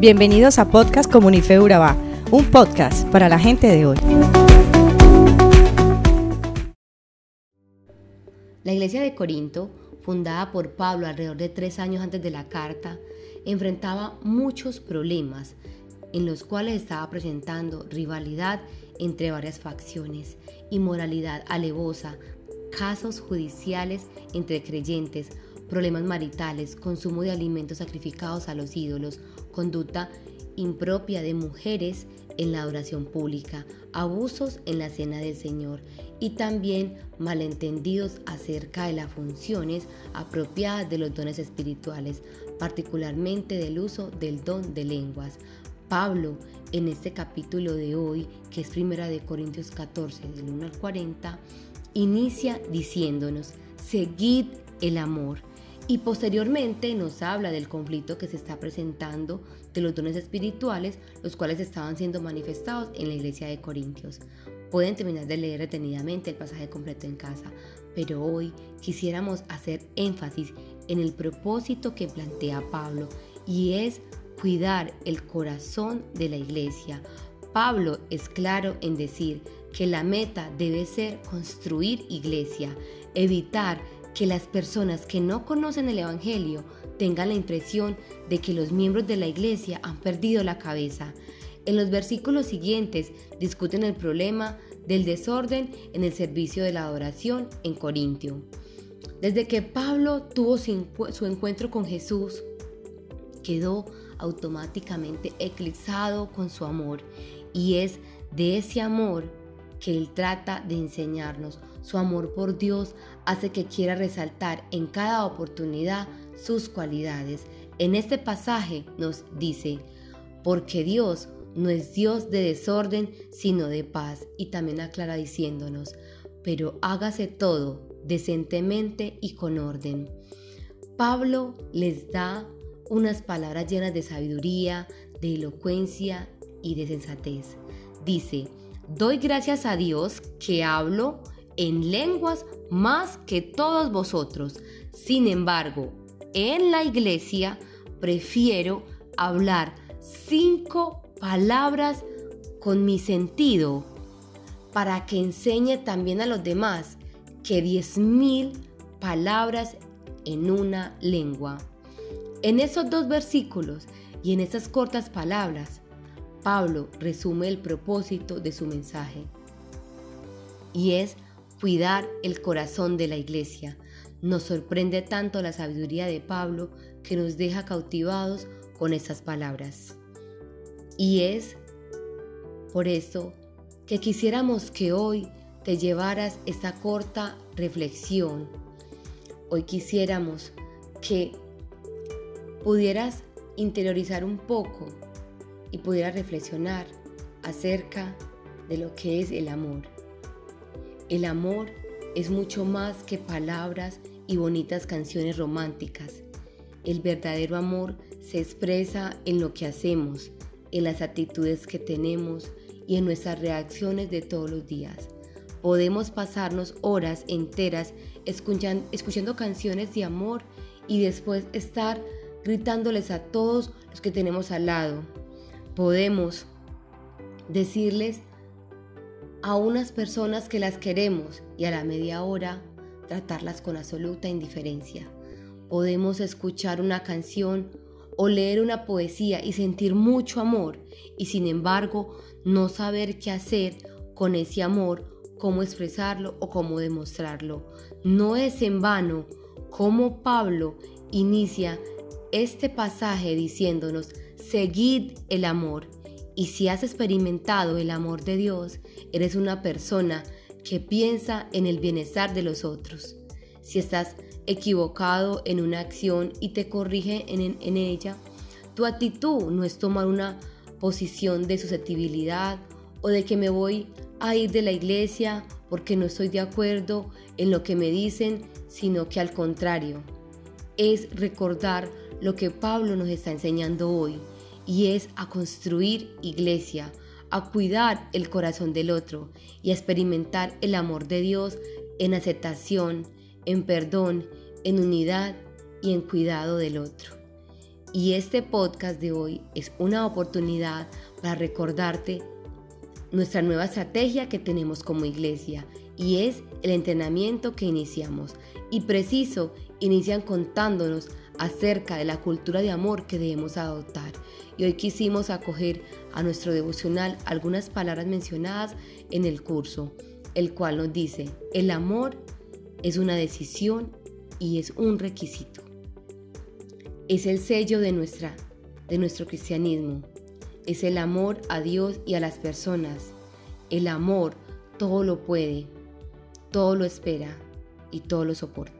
Bienvenidos a Podcast Comunife Urabá, un podcast para la gente de hoy. La iglesia de Corinto, fundada por Pablo alrededor de tres años antes de la carta, enfrentaba muchos problemas en los cuales estaba presentando rivalidad entre varias facciones, inmoralidad alevosa, casos judiciales entre creyentes, problemas maritales, consumo de alimentos sacrificados a los ídolos, conducta impropia de mujeres en la oración pública, abusos en la cena del Señor y también malentendidos acerca de las funciones apropiadas de los dones espirituales, particularmente del uso del don de lenguas. Pablo, en este capítulo de hoy, que es primera de Corintios 14, del 1 al 40, inicia diciéndonos, seguid el amor. Y posteriormente nos habla del conflicto que se está presentando de los dones espirituales, los cuales estaban siendo manifestados en la iglesia de Corintios. Pueden terminar de leer detenidamente el pasaje completo en casa, pero hoy quisiéramos hacer énfasis en el propósito que plantea Pablo y es cuidar el corazón de la iglesia. Pablo es claro en decir que la meta debe ser construir iglesia, evitar que las personas que no conocen el Evangelio tengan la impresión de que los miembros de la iglesia han perdido la cabeza. En los versículos siguientes discuten el problema del desorden en el servicio de la adoración en Corintio. Desde que Pablo tuvo su encuentro con Jesús, quedó automáticamente eclipsado con su amor y es de ese amor que Él trata de enseñarnos. Su amor por Dios hace que quiera resaltar en cada oportunidad sus cualidades. En este pasaje nos dice, porque Dios no es Dios de desorden, sino de paz. Y también aclara diciéndonos, pero hágase todo decentemente y con orden. Pablo les da unas palabras llenas de sabiduría, de elocuencia y de sensatez. Dice, doy gracias a Dios que hablo en lenguas más que todos vosotros. Sin embargo, en la iglesia prefiero hablar cinco palabras con mi sentido para que enseñe también a los demás que diez mil palabras en una lengua. En esos dos versículos y en esas cortas palabras, Pablo resume el propósito de su mensaje y es cuidar el corazón de la iglesia. Nos sorprende tanto la sabiduría de Pablo que nos deja cautivados con estas palabras. Y es por eso que quisiéramos que hoy te llevaras esta corta reflexión. Hoy quisiéramos que pudieras interiorizar un poco y pudieras reflexionar acerca de lo que es el amor. El amor es mucho más que palabras y bonitas canciones románticas. El verdadero amor se expresa en lo que hacemos, en las actitudes que tenemos y en nuestras reacciones de todos los días. Podemos pasarnos horas enteras escuchando, canciones de amor y después estar gritándoles a todos los que tenemos al lado. Podemos decirles a unas personas que las queremos y a la media hora tratarlas con absoluta indiferencia. Podemos escuchar una canción o leer una poesía y sentir mucho amor y sin embargo no saber qué hacer con ese amor, cómo expresarlo o cómo demostrarlo. No es en vano como Pablo inicia este pasaje diciéndonos, seguid el amor. Y si has experimentado el amor de Dios, eres una persona que piensa en el bienestar de los otros. Si estás equivocado en una acción y te corrige en, en ella, tu actitud no es tomar una posición de susceptibilidad o de que me voy a ir de la iglesia porque no estoy de acuerdo en lo que me dicen, sino que al contrario, es recordar lo que Pablo nos está enseñando hoy y es a construir iglesia, a cuidar el corazón del otro y a experimentar el amor de Dios en aceptación, en perdón, en unidad y en cuidado del otro. Y este podcast de hoy es una oportunidad para recordarte nuestra nueva estrategia que tenemos como iglesia y es el entrenamiento que iniciamos. Y preciso, inician contándonos acerca de la cultura de amor que debemos adoptar. Y hoy quisimos acoger a nuestro devocional algunas palabras mencionadas en el curso, el cual nos dice, el amor es una decisión y es un requisito. Es el sello de, nuestra, de nuestro cristianismo. Es el amor a Dios y a las personas. El amor todo lo puede, todo lo espera y todo lo soporta.